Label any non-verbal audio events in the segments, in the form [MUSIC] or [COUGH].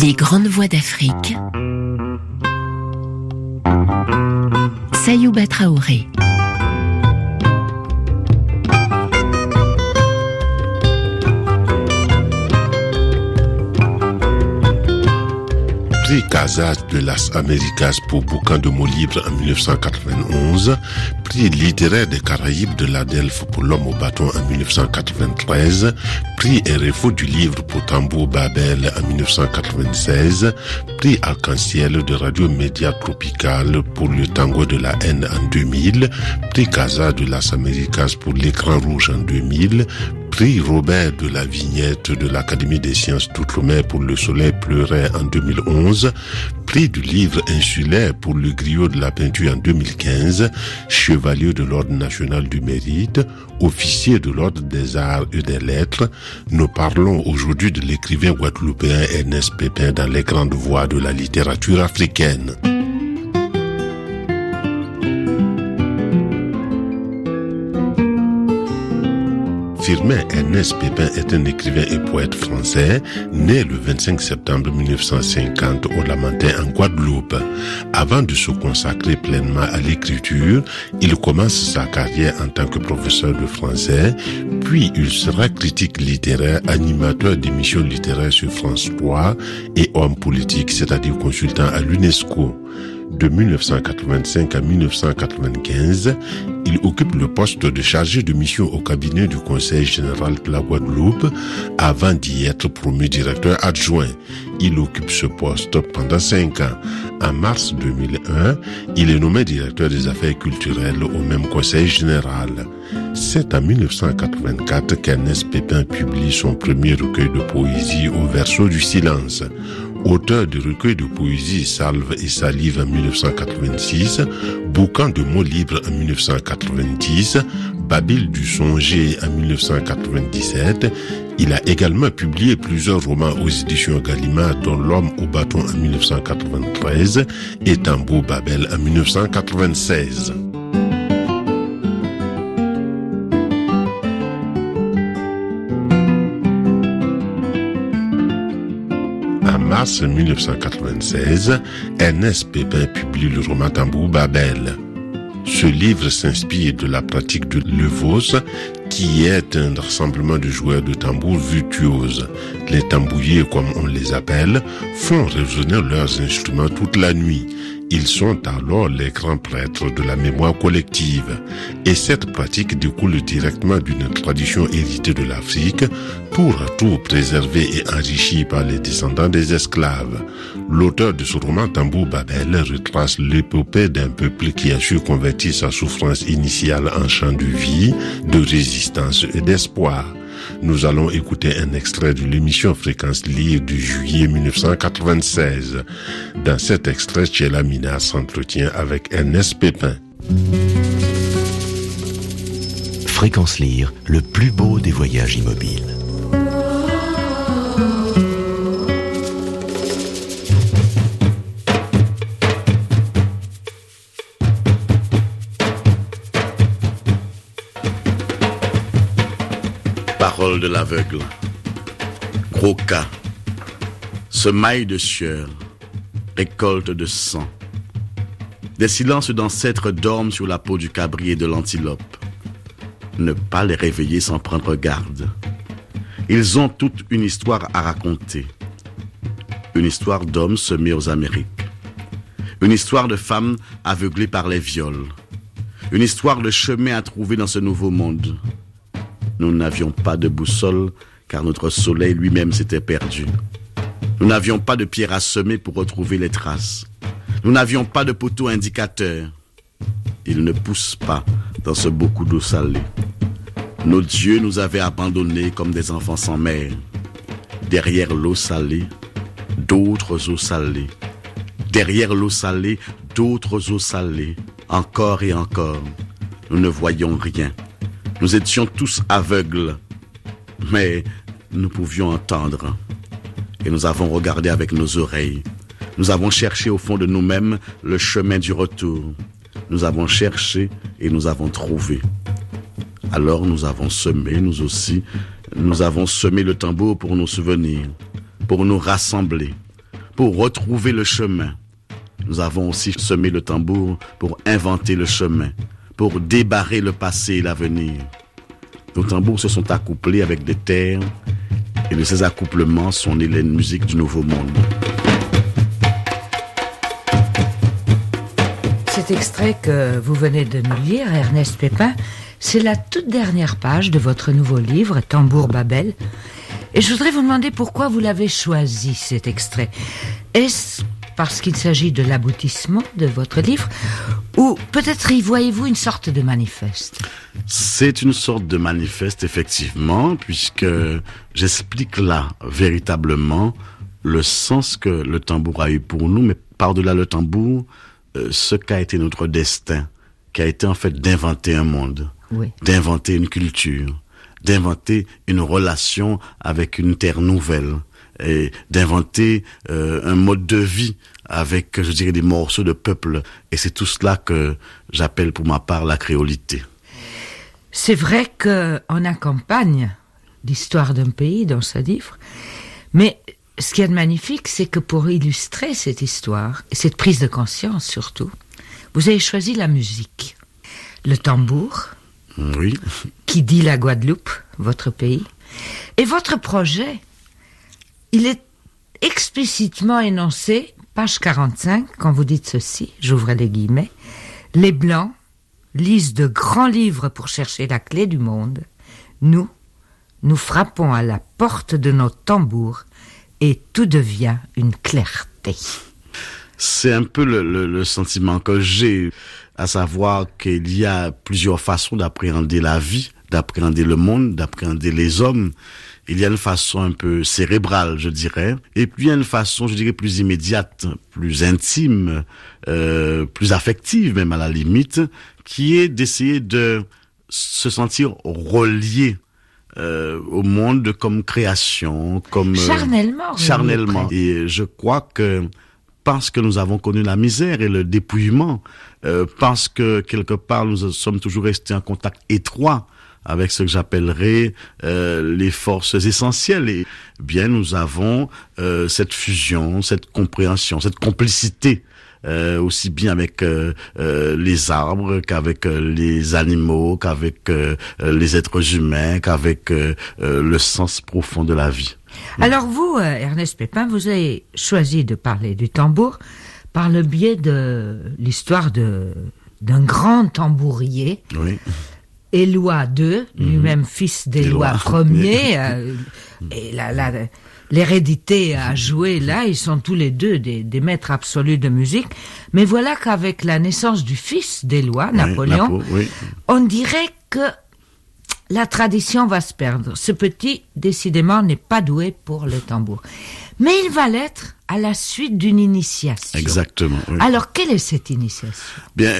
Les grandes voix d'Afrique. Sayouba Traoré. Prix Casas de las Américas pour bouquin de mots libres en 1991, prix littéraire des Caraïbes de la Delphes pour l'homme au bâton en 1993, prix RFO du livre pour Tambour Babel en 1996, prix Arc-en-Ciel de Radio Média Tropical pour le tango de la haine en 2000, prix Casa de las Américas pour l'écran rouge en 2000, prix Robert de la vignette de l'Académie des sciences d'outre-mer pour Le Soleil pleurait en 2011, prix du livre insulaire pour le griot de la peinture en 2015, chevalier de l'Ordre national du mérite, officier de l'Ordre des arts et des lettres, nous parlons aujourd'hui de l'écrivain guadeloupéen Ernest Pépin dans les grandes voies de la littérature africaine. Firmin Ernest Pépin est un écrivain et poète français, né le 25 septembre 1950 au Lamentin en Guadeloupe. Avant de se consacrer pleinement à l'écriture, il commence sa carrière en tant que professeur de français, puis il sera critique littéraire, animateur d'émissions littéraires sur France 3 et homme politique, c'est-à-dire consultant à l'UNESCO. De 1985 à 1995, il occupe le poste de chargé de mission au cabinet du Conseil général de la Guadeloupe avant d'y être promu directeur adjoint. Il occupe ce poste pendant cinq ans. En mars 2001, il est nommé directeur des affaires culturelles au même Conseil général. C'est en 1984 qu'Ernest Pépin publie son premier recueil de poésie au verso du silence auteur du recueil de poésie Salve et Salive en 1986, Boucan de mots libres en 1990, Babyle du Songer en 1997. Il a également publié plusieurs romans aux éditions Gallimard, dont L'homme au bâton en 1993 et Tambour Babel en 1996. Mars 1996, Ernest Pépin publie le roman Tambour Babel. Ce livre s'inspire de la pratique de Levos, qui est un rassemblement de joueurs de tambour virtuoses. Les tambouillés, comme on les appelle, font résonner leurs instruments toute la nuit. Ils sont alors les grands prêtres de la mémoire collective. Et cette pratique découle directement d'une tradition héritée de l'Afrique, tour à tour préservée et enrichie par les descendants des esclaves. L'auteur de ce roman Tambour Babel retrace l'épopée d'un peuple qui a su convertir sa souffrance initiale en chant de vie, de résistance et d'espoir. Nous allons écouter un extrait de l'émission Fréquence Lire du juillet 1996. Dans cet extrait, Tchela Mina s'entretient avec Ernest Pépin. Fréquence Lire, le plus beau des voyages immobiles. De l'aveugle. Gros cas. Semaille de sueur. Récolte de sang. Des silences d'ancêtres dorment sur la peau du cabri et de l'antilope. Ne pas les réveiller sans prendre garde. Ils ont toute une histoire à raconter. Une histoire d'hommes semés aux Amériques. Une histoire de femmes aveuglées par les viols. Une histoire de chemin à trouver dans ce nouveau monde. Nous n'avions pas de boussole car notre soleil lui-même s'était perdu. Nous n'avions pas de pierre à semer pour retrouver les traces. Nous n'avions pas de poteau indicateur. Il ne pousse pas dans ce beaucoup d'eau salée. Nos dieux nous avaient abandonnés comme des enfants sans mère. Derrière l'eau salée, d'autres eaux salées. Derrière l'eau salée, d'autres eaux salées. Encore et encore. Nous ne voyions rien. Nous étions tous aveugles, mais nous pouvions entendre. Et nous avons regardé avec nos oreilles. Nous avons cherché au fond de nous-mêmes le chemin du retour. Nous avons cherché et nous avons trouvé. Alors nous avons semé, nous aussi, Nous avons semé le tambour pour nos souvenirs, pour nous rassembler, pour retrouver le chemin. Nous avons aussi semé le tambour pour inventer le chemin, pour débarrer le passé et l'avenir. Nos tambours se sont accouplés avec des terres et de ces accouplements sont nées les musiques du Nouveau Monde. Cet extrait que vous venez de nous lire, Ernest Pépin, c'est la toute dernière page de votre nouveau livre, Tambour Babel. Et je voudrais vous demander pourquoi vous l'avez choisi, cet extrait. Est-ce parce qu'il s'agit de l'aboutissement de votre livre ou peut-être y voyez-vous une sorte de manifeste? C'est une sorte de manifeste, effectivement, puisque j'explique là véritablement le sens que le tambour a eu pour nous, mais par-delà le tambour, euh, ce qu'a été notre destin, qui a été en fait d'inventer un monde, d'inventer une culture, d'inventer une relation avec une terre nouvelle et d'inventer euh, un mode de vie avec, je dirais, des morceaux de peuple. Et c'est tout cela que j'appelle pour ma part la créolité. C'est vrai qu'on accompagne l'histoire d'un pays dans ce livre, mais ce qui est magnifique, c'est que pour illustrer cette histoire, et cette prise de conscience surtout, vous avez choisi la musique. Le tambour, oui. qui dit la Guadeloupe, votre pays. Et votre projet, il est explicitement énoncé, page 45, quand vous dites ceci, j'ouvre les guillemets, les Blancs lisent de grands livres pour chercher la clé du monde. Nous, nous frappons à la porte de nos tambours et tout devient une clarté. C'est un peu le, sentiment que j'ai, à savoir qu'il y a plusieurs façons d'appréhender la vie, d'appréhender le monde, d'appréhender les hommes. Il y a une façon un peu cérébrale, je dirais, et puis il y a une façon, je dirais, plus immédiate, plus intime, euh, plus affective même à la limite, qui est d'essayer de se sentir relié euh, au monde comme création, comme euh, charnellement. charnellement. Et je crois que parce que nous avons connu la misère et le dépouillement, euh, parce que quelque part nous sommes toujours restés en contact étroit avec ce que j'appellerais euh, les forces essentielles. Et bien, nous avons euh, cette fusion, cette compréhension, cette complicité euh, aussi bien avec euh, euh, les arbres qu'avec les animaux, qu'avec les êtres humains, qu'avec le sens profond de la vie. Alors vous, Ernest Pépin, vous avez choisi de parler du tambour par le biais de l'histoire de d'un grand tambourier. Oui. Éloi II, lui-même fils d'Éloi Ier, [LAUGHS] et là, là, l'hérédité a joué là, ils sont tous les deux des, maîtres absolus de musique. Mais voilà qu'avec la naissance du fils d'Éloi, Napoléon, on dirait que la tradition va se perdre. Ce petit, décidément, n'est pas doué pour le tambour. Mais il va l'être à la suite d'une initiation. Exactement. Alors, quelle est cette initiation? Bien,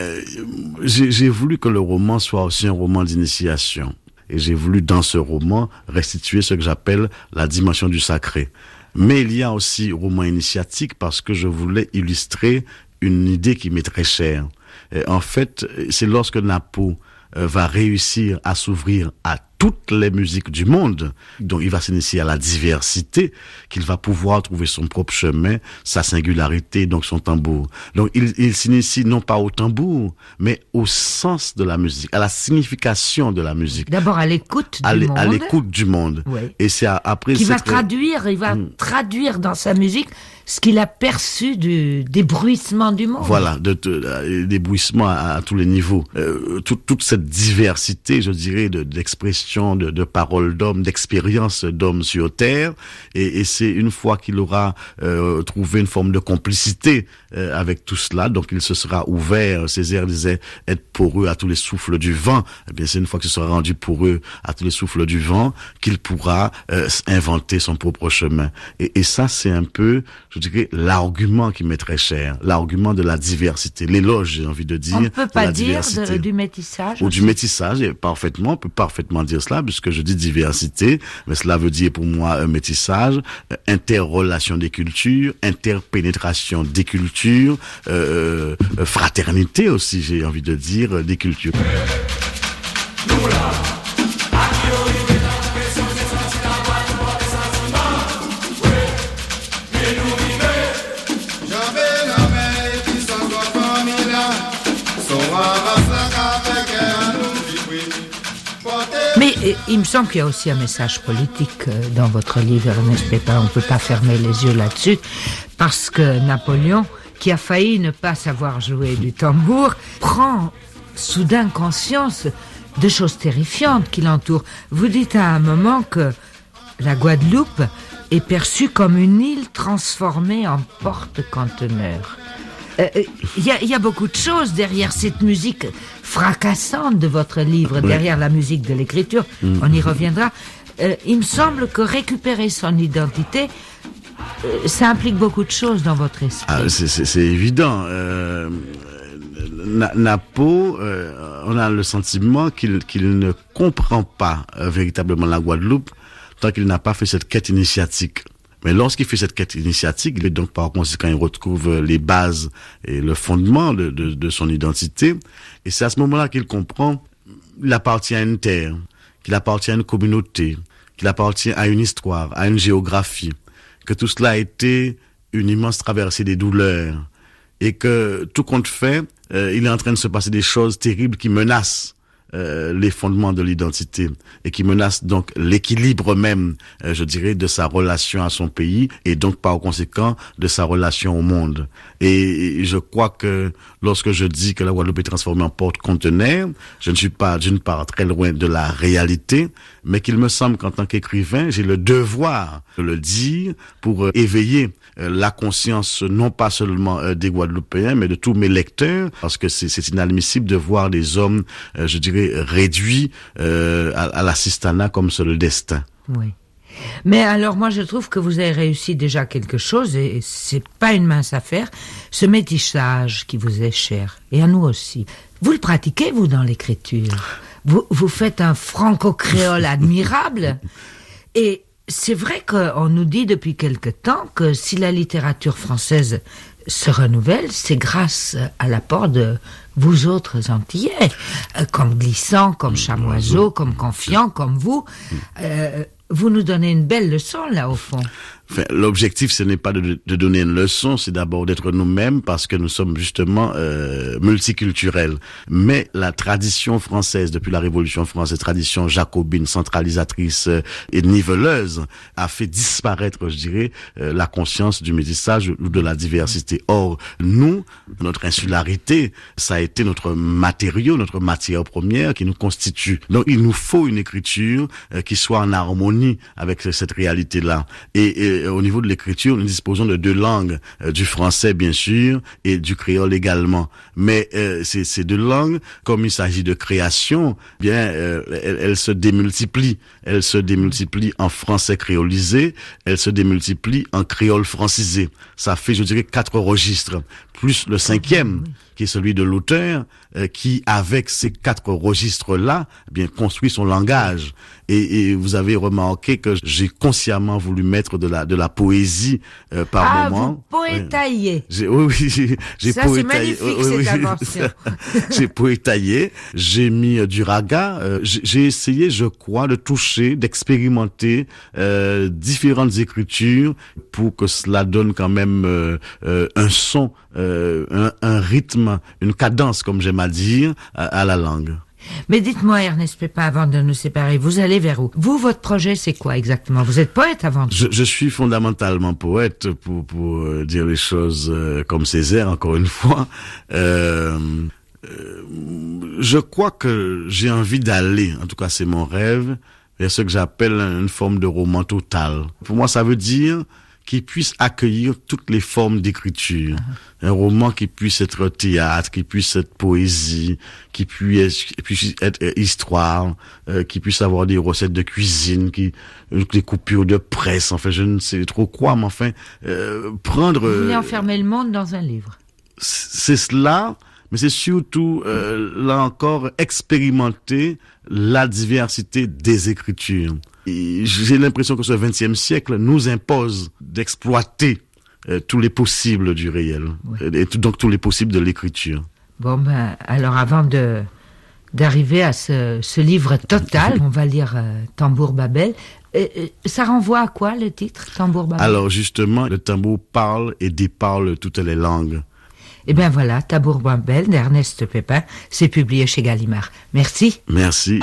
j'ai voulu que le roman soit aussi un roman d'initiation et j'ai voulu dans ce roman restituer ce que j'appelle la dimension du sacré. Mais il y a aussi roman initiatique parce que je voulais illustrer une idée qui m'est très chère. Et en fait, c'est lorsque Napo euh, va réussir à s'ouvrir à toutes les musiques du monde. Donc il va s'initier à la diversité, qu'il va pouvoir trouver son propre chemin, sa singularité, donc son tambour. Donc il, il s'initie non pas au tambour, mais au sens de la musique, à la signification de la musique. D'abord à l'écoute du monde. À l'écoute du monde. Et c'est après... Qui va traduire, il va hmm. traduire dans sa musique ce qu'il a perçu du débruissement du monde. Voilà, de, de, débruissement à, tous les niveaux. Euh, toute cette diversité, je dirais, d'expression de, paroles d'hommes, d'expériences d'hommes sur Terre. Et, c'est une fois qu'il aura euh, trouvé une forme de complicité euh, avec tout cela, donc il se sera ouvert. Césaire disait être poreux à tous les souffles du vent. Eh bien, c'est une fois qu'il sera rendu poreux à tous les souffles du vent qu'il pourra euh, inventer son propre chemin. Et, ça, c'est un peu, je dirais, l'argument qui m'est très cher, l'argument de la diversité, l'éloge, j'ai envie de dire. On ne peut pas dire du métissage. Ou du métissage, et parfaitement, on peut parfaitement dire cela, puisque je dis diversité, mais cela veut dire pour moi un métissage, euh, interrelation des cultures, interpénétration des cultures, euh, euh, fraternité aussi, j'ai envie de dire, des cultures. Et il me semble qu'il y a aussi un message politique euh, dans votre livre, Ernest Pépin. On ne peut pas fermer les yeux là-dessus, parce que Napoléon, qui a failli ne pas savoir jouer du tambour, prend soudain conscience de choses terrifiantes qui l'entourent. Vous dites à un moment que la Guadeloupe est perçue comme une île transformée en porte-conteneur. Euh, euh, Il y, a, y a beaucoup de choses derrière cette musique fracassante de votre livre, derrière la musique de l'écriture. On y reviendra. Euh, il me semble que récupérer son identité, euh, ça implique beaucoup de choses dans votre esprit. Ah, c'est- c'est c'est évident. Euh, Na- Napo, euh, on a le sentiment qu'il qu'il ne comprend pas euh, véritablement la Guadeloupe tant qu'il n'a pas fait cette quête initiatique. Mais lorsqu'il fait cette quête initiatique, il est donc par conséquent, il retrouve les bases et le fondement de, de, de son identité. Et c'est à ce moment-là qu'il comprend qu'il appartient à une terre, qu'il appartient à une communauté, qu'il appartient à une histoire, à une géographie, que tout cela a été une immense traversée des douleurs et que tout compte fait, euh, il est en train de se passer des choses terribles qui menacent euh, les fondements de l'identité et qui menacent donc l'équilibre même, euh, je dirais, de sa relation à son pays et donc par conséquent de sa relation au monde. Et, je crois que lorsque je dis que la Guadeloupe est transformée en porte-conteneur, je ne suis pas d'une part très loin de la réalité, mais qu'il me semble qu'en tant qu'écrivain, j'ai le devoir de le dire pour euh, éveiller la conscience non pas seulement euh, des Guadeloupéens, mais de tous mes lecteurs, parce que c'est inadmissible de voir des hommes, euh, je dirais, réduits euh, à, à l'assistanat comme seul destin. Oui. Mais alors moi je trouve que vous avez réussi déjà quelque chose et c'est pas une mince affaire, ce métissage qui vous est cher et à nous aussi. Vous le pratiquez vous dans l'écriture? Vous, vous faites un franco-créole [LAUGHS] admirable et c'est vrai qu'on nous dit depuis quelque temps que si la littérature française se renouvelle, c'est grâce à l'apport de vous autres Antillais, euh, comme Glissant, comme Chamoiseau, comme Confiant, comme vous. Euh, vous nous donnez une belle leçon là au fond. L'objectif, ce n'est pas de, de donner une leçon, c'est d'abord d'être nous-mêmes parce que nous sommes justement euh, multiculturels. Mais la tradition française, depuis la Révolution française, tradition jacobine, centralisatrice euh, et niveleuse, a fait disparaître, je dirais, euh, la conscience du métissage ou de la diversité. Or, nous, notre insularité, ça a été notre matériau, notre matière première qui nous constitue. Donc, il nous faut une écriture euh, qui soit en harmonie avec cette réalité-là. Et, et au niveau de l'écriture, nous disposons de deux langues, euh, du français bien sûr et du créole également. Mais euh, ces, ces deux langues, comme il s'agit de création, bien, euh, elles, elles se démultiplient. Elles se démultiplient en français créolisé, elles se démultiplient en créole francisé. Ça fait, je dirais, quatre registres, plus le cinquième qui est celui de l'auteur, euh, qui, avec ces quatre registres-là, eh bien construit son langage. Et, et vous avez remarqué que j'ai consciemment voulu mettre de la de la poésie euh, par ah, moment. vous poétaillez. J'ai- Oui, oui, j'ai Ça, c'est poétaillé. magnifique, oui, oui, [LAUGHS] j'ai poétaillé, j'ai mis euh, du raga, euh, j'ai j'ai essayé, je crois, de toucher, d'expérimenter euh, différentes écritures pour que cela donne quand même euh, un son, euh, un, un rythme, une cadence, comme j'aime à dire, à, à la langue. Mais dites-moi, Ernest Pépin, avant de nous séparer, vous allez vers où? Vous, votre projet, c'est quoi exactement? Vous êtes poète avant tout? Je, je suis fondamentalement poète pour, pour euh, dire les choses euh, comme Césaire, encore une fois. Euh, euh, je crois que j'ai envie d'aller, en tout cas c'est mon rêve, vers ce que j'appelle une forme de roman total. Pour moi, ça veut dire qu'il puisse accueillir toutes les formes d'écriture. Un roman qui puisse être théâtre, qui puisse être poésie, qui puisse, puisse être euh, histoire, euh, qui puisse avoir des recettes de cuisine, qui euh, des coupures de presse. Enfin, je ne sais trop quoi, mais enfin, euh, prendre. Vous voulez euh, enfermer le monde dans un livre. c'est cela, mais c'est surtout, euh, là encore, expérimenter la diversité des écritures. J'ai l'impression que ce XXe siècle nous impose d'exploiter euh, tous les possibles du réel, et tout- donc tous les possibles de l'écriture. Bon, ben, alors avant de d'arriver à ce, ce livre total, [LAUGHS] on va lire euh, Tambour Babel. Euh, ça renvoie à quoi le titre Tambour Babel? Alors justement, le tambour parle et déparle toutes les langues. Eh bien voilà, Tambour Babel d'Ernest Pépin, c'est publié chez Gallimard. Merci. Merci.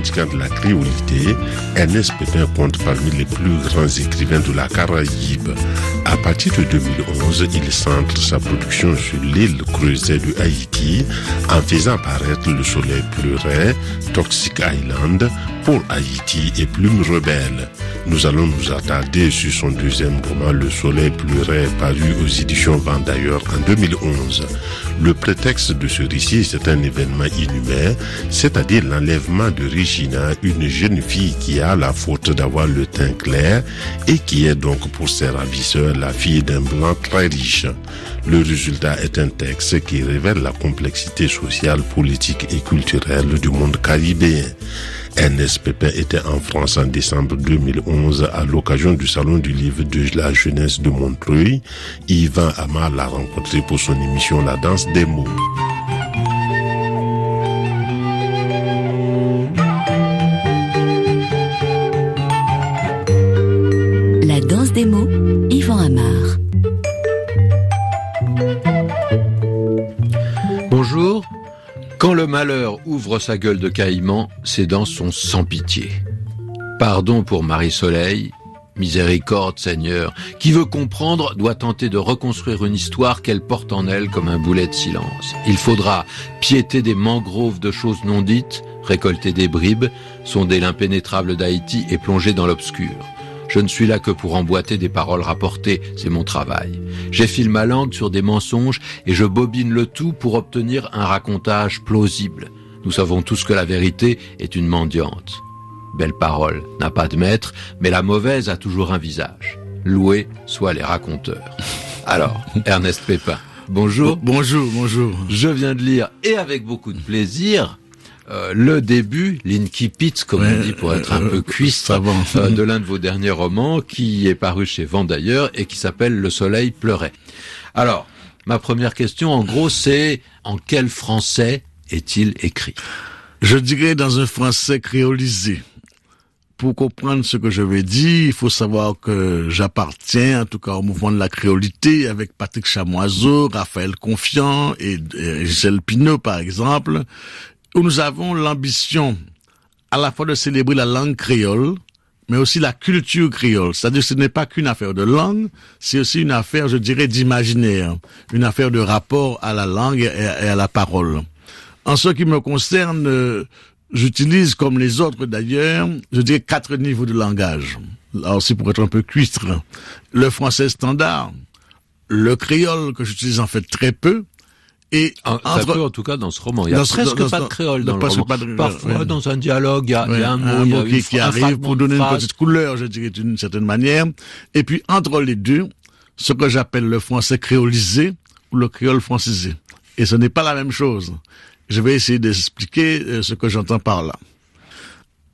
De la créolité, Ernest Pépin compte parmi les plus grands écrivains de la Caraïbe. À partir de 2011, il centre sa production sur l'île creusée de Haïti en faisant apparaître Le Soleil pleurait, Toxic Island, pour Haïti et Plume Rebelle. Nous allons nous attarder sur son deuxième roman Le Soleil pleurait paru aux éditions Vendailleurs en 2011. Le prétexte de ce récit, c'est un événement inhumain, c'est-à-dire l'enlèvement de Regina, une jeune fille qui a la faute d'avoir le teint clair et qui est donc pour ses ravisseurs la fille d'un blanc très riche. Le résultat est un texte qui révèle la complexité sociale, politique et culturelle du monde caribéen. Pépin était en France en décembre 2011 à l'occasion du Salon du Livre de la Jeunesse de Montreuil. Yvan Amar l'a rencontré pour son émission La Danse des mots. Le malheur ouvre sa gueule de caïman, ses dents sont sans pitié. Pardon pour Marie-Soleil, miséricorde Seigneur, qui veut comprendre doit tenter de reconstruire une histoire qu'elle porte en elle comme un boulet de silence. Il faudra piéter des mangroves de choses non dites, récolter des bribes, sonder l'impénétrable d'Haïti et plonger dans l'obscur. Je ne suis là que pour emboîter des paroles rapportées, c'est mon travail. J'effile ma langue sur des mensonges et je bobine le tout pour obtenir un racontage plausible. Nous savons tous que la vérité est une mendiante. Belle parole n'a pas de maître, mais la mauvaise a toujours un visage. Loués soient les raconteurs. Alors, [LAUGHS] Ernest Pépin, bonjour. Bonjour, bonjour. Je viens de lire, et avec beaucoup de plaisir, euh, le début, l'incipit, comme Ouais, on dit pour être un euh, peu cuistre, euh, de l'un de vos derniers romans qui est paru chez Vendailleurs et qui s'appelle Le Soleil pleurait. Alors, ma première question, en gros, c'est en quel français est-il écrit? Je dirais dans un français créolisé. Pour comprendre ce que je vais dire, il faut savoir que j'appartiens, en tout cas, au mouvement de la créolité avec Patrick Chamoiseau, Raphaël Confiant et, et Gisèle Pinault, par exemple, où nous avons l'ambition à la fois de célébrer la langue créole, mais aussi la culture créole. C'est-à-dire que ce n'est pas qu'une affaire de langue, c'est aussi une affaire, je dirais, d'imaginaire, une affaire de rapport à la langue et à, la parole. En ce qui me concerne, euh, j'utilise, comme les autres d'ailleurs, je dirais quatre niveaux de langage. Là aussi, pour être un peu cuistre, le français standard, le créole, que j'utilise en fait très peu, et En, entre- en tout cas, dans ce roman. Il y a presque dans- pas de créole dans- dans le roman. pas de- Parfois, ouais. dans un dialogue, il y a, il y a un mot, y a qui, qui un arrive pour donner une petite couleur, je dirais, d'une certaine manière. Et puis, entre les deux, ce que j'appelle le français créolisé ou le créole francisé. Et ce n'est pas la même chose. Je vais essayer d'expliquer euh, ce que j'entends par là.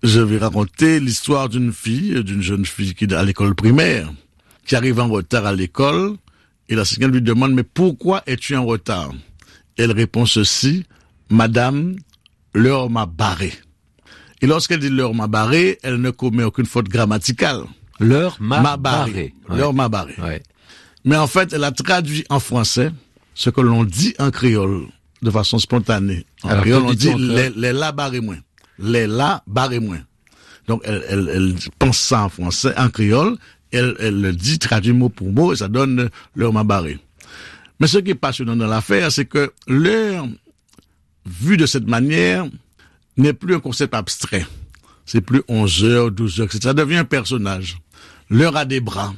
Je vais raconter l'histoire d'une fille, d'une jeune fille qui est à l'école primaire, qui arrive en retard à l'école, et la secrétaire lui demande, mais pourquoi es-tu en retard? Elle répond ceci, Madame, l'heure m'a barré. Et lorsqu'elle dit l'heure m'a barré, elle ne commet aucune faute grammaticale. L'heure m'a barré. L'heure m'a barré. Ouais. Mais en fait, elle a traduit en français ce que l'on dit en créole de façon spontanée. En Alors, créole, on dit les, les là barré moins. Les là barré moins. Donc, elle, elle, elle pense ça en français, en créole, elle, elle le dit, traduit mot pour mot, et ça donne l'heure m'a barré. Mais ce qui est passionnant dans l'affaire, c'est que l'heure, vue de cette manière, n'est plus un concept abstrait. C'est plus 11 heures, 12 heures, etc. Ça devient un personnage. L'heure a des bras.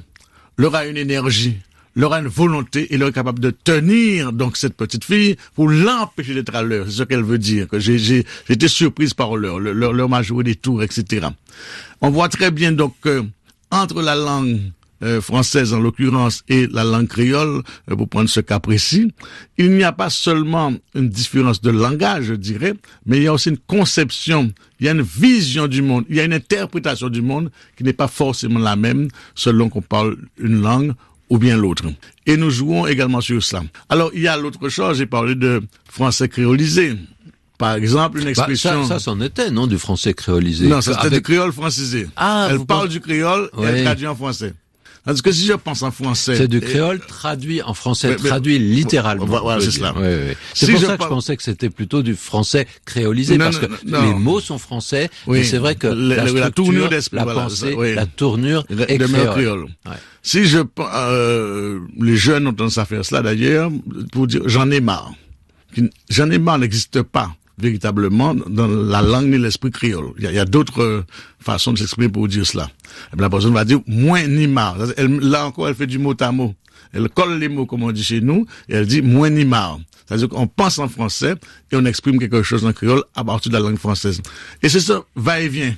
L'heure a une énergie. L'heure a une volonté et l'heure est capable de tenir donc cette petite fille pour l'empêcher d'être à l'heure. C'est ce qu'elle veut dire. Que j'ai, été surprise par L'heure, l'heure m'a joué des tours, etc. On voit très bien donc que entre la langue euh, française en l'occurrence et la langue créole, euh, pour prendre ce cas précis, il n'y a pas seulement une différence de langage, je dirais, mais il y a aussi une conception, il y a une vision du monde, il y a une interprétation du monde qui n'est pas forcément la même selon qu'on parle une langue ou bien l'autre. Et nous jouons également sur ça. Alors, il y a l'autre chose, j'ai parlé de français créolisé. Par exemple, une Bah, expression... ça, ça c'en était, non, du français créolisé? Non, ça c'était Avec- du créole francisé. Ah, Elle parle du créole et Ouais. elle traduit en français. Parce que si je pense en français... C'est du créole traduit en français, traduit littéralement. Voilà, c'est cela. C'est pour ça que je pensais que c'était plutôt du français créolisé, parce que les mots sont français, mais c'est vrai que la, la, tournure, la pensée, la tournure est créole. Si je... Euh, les jeunes ont tendance à faire cela d'ailleurs, pour dire j'en ai marre. J'en ai marre n'existe pas véritablement dans la langue ni l'esprit créole. Il y a, d'autres euh, façons de s'exprimer pour dire cela. Et la personne va dire moins ni marre. là encore, elle fait du mot à mot. Elle colle les mots, comme on dit chez nous, et elle dit moins ni marre. C'est-à-dire qu'on pense en français et on exprime quelque chose en créole à partir de la langue française. Et c'est ça, va-et-vient,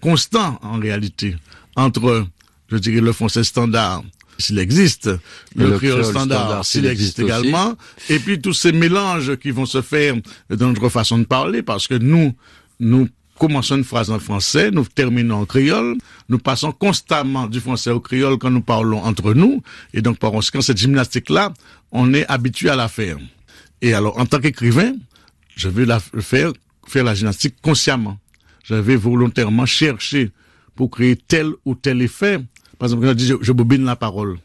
constant en réalité, entre, je dirais, le français standard s'il existe, le, créole, standard, s'il existe, également, et puis tous ces mélanges qui vont se faire dans notre façon de parler, parce que nous, nous commençons une phrase en français, nous terminons en créole, nous passons constamment du français au créole quand nous parlons entre nous, et donc par conséquent, cette gymnastique-là, on est habitué à la faire. Et alors, en tant qu'écrivain, je vais la faire, faire la gymnastique consciemment. Je vais volontairement chercher pour créer tel ou tel effet par exemple, quand je dis je, bobine la parole.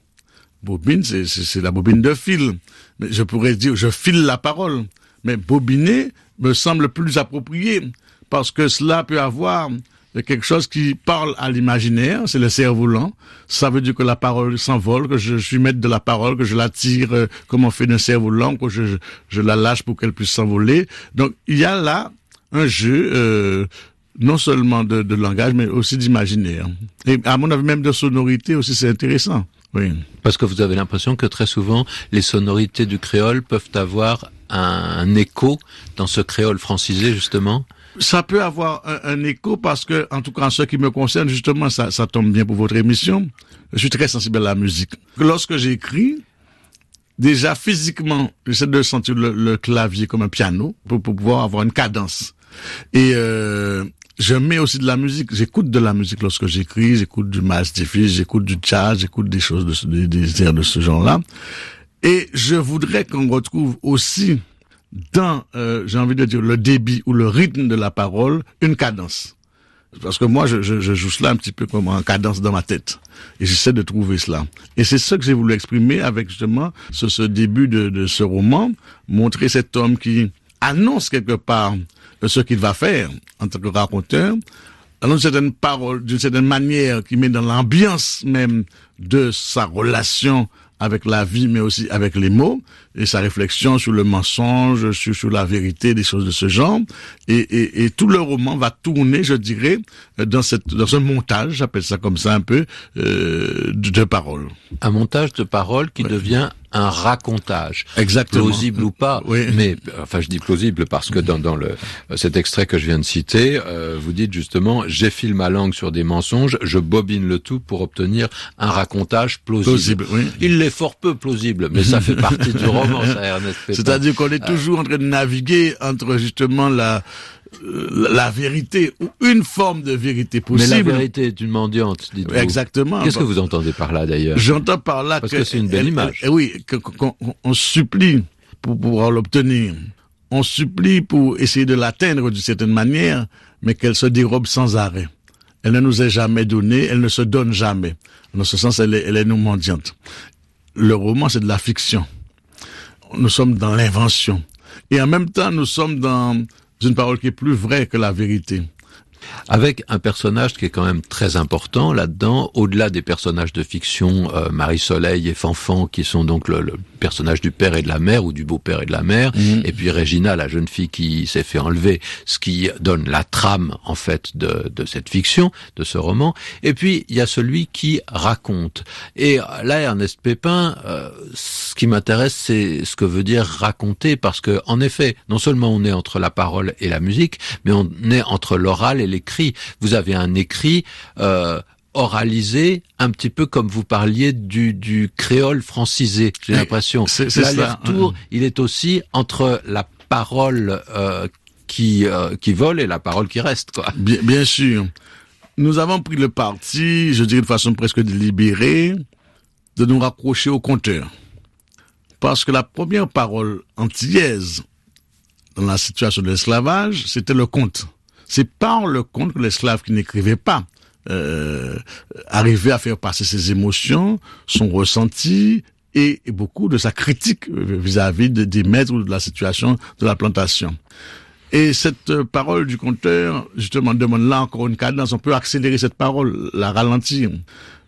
Bobine, c'est la bobine de fil. Mais je pourrais dire je file la parole. Mais bobiner me semble plus approprié parce que cela peut avoir quelque chose qui parle à l'imaginaire, c'est le cerf-volant. Ça veut dire que la parole s'envole, que je, suis maître de la parole, que je la tire euh, comme on fait d'un cerf-volant, que je, je, la lâche pour qu'elle puisse s'envoler. Donc il y a là un jeu euh, non seulement de, de langage, mais aussi d'imaginaire. Et à mon avis, même de sonorité aussi, c'est intéressant. Oui. Parce que vous avez l'impression que très souvent, les sonorités du créole peuvent avoir un, écho dans ce créole francisé, justement? Ça peut avoir un, écho parce que, en tout cas, en ce qui me concerne, justement, ça, ça tombe bien pour votre émission. Je suis très sensible à la musique. Lorsque j'écris, déjà physiquement, j'essaie de sentir le, clavier comme un piano pour, pour pouvoir avoir une cadence. Et euh, je mets aussi de la musique. J'écoute de la musique lorsque j'écris. J'écoute du Miles Davis, j'écoute du jazz, j'écoute des choses de ce, des, airs de ce genre-là. Et je voudrais qu'on retrouve aussi dans, euh, j'ai envie de dire, le débit ou le rythme de la parole, une cadence. Parce que moi, je, je, je, joue cela un petit peu comme en cadence dans ma tête. Et j'essaie de trouver cela. Et c'est ça que j'ai voulu exprimer avec justement ce, ce début de, de ce roman, montrer cet homme qui annonce quelque part ce qu'il va faire en tant que raconteur, d'une certaine parole, d'une certaine manière qui met dans l'ambiance même de sa relation avec la vie, mais aussi avec les mots, et sa réflexion sur le mensonge, sur, sur la vérité, des choses de ce genre. Et, et, et, tout le roman va tourner, je dirais, dans, cette, dans ce montage, j'appelle ça comme ça un peu, euh, de, de paroles. Un montage de paroles qui devient un racontage. Exactement. Plausible ou pas. Oui. Mais, enfin, je dis plausible parce que dans, dans le, cet extrait que je viens de citer, euh, vous dites justement, j'effile ma langue sur des mensonges, je bobine le tout pour obtenir un racontage plausible. oui. Il l'est fort peu plausible, mais ça fait partie du [LAUGHS] roman, ça, Ernest C'est-à-dire qu'on est toujours en train de naviguer entre justement la, la vérité ou une forme de vérité possible. Mais la vérité est une mendiante, dites-vous. Exactement. Qu'est-ce que vous entendez par là d'ailleurs J'entends par là Parce que, c'est une belle image. oui, qu'on supplie pour pouvoir l'obtenir. On supplie pour essayer de l'atteindre d'une certaine manière, mais qu'elle se dérobe sans arrêt. Elle ne nous est jamais donnée, elle ne se donne jamais. Dans ce sens, elle est, elle est nous mendiante. Le roman, c'est de la fiction. Nous sommes dans l'invention. Et en même temps, nous sommes dans une parole qui est plus vraie que la vérité. Avec un personnage qui est quand même très important là-dedans, au-delà des personnages de fiction, euh, Marie-Soleil et Fanfan, qui sont donc le, personnage du père et de la mère, ou du beau-père et de la mère, mhm. et puis Regina, la jeune fille qui s'est fait enlever, ce qui donne la trame, en fait, de, de cette fiction, de ce roman. Et puis, il y a celui qui raconte. Et là, Ernest Pépin, euh, ce qui m'intéresse, c'est ce que veut dire raconter, parce que, en effet, non seulement on est entre la parole et la musique, mais on est entre l'oral et l'écrit. Vous avez un écrit euh, oralisé, un petit peu comme vous parliez du, du créole francisé, j'ai l'impression. L'aller-retour, il est aussi entre la parole euh, qui, euh, qui vole et la parole qui reste. Quoi. Bien, bien sûr. Nous avons pris le parti, je dirais de façon presque délibérée, de nous rapprocher au compteur. Parce que la première parole antillaise dans la situation de l'esclavage, c'était le conte. C'est par le conte que l'esclave qui n'écrivait pas arriver à faire passer ses émotions, son ressenti et, beaucoup de sa critique vis-à-vis des maîtres de la situation de la plantation. Et cette parole du conteur, justement, demande là encore une cadence. On peut accélérer cette parole, la ralentir.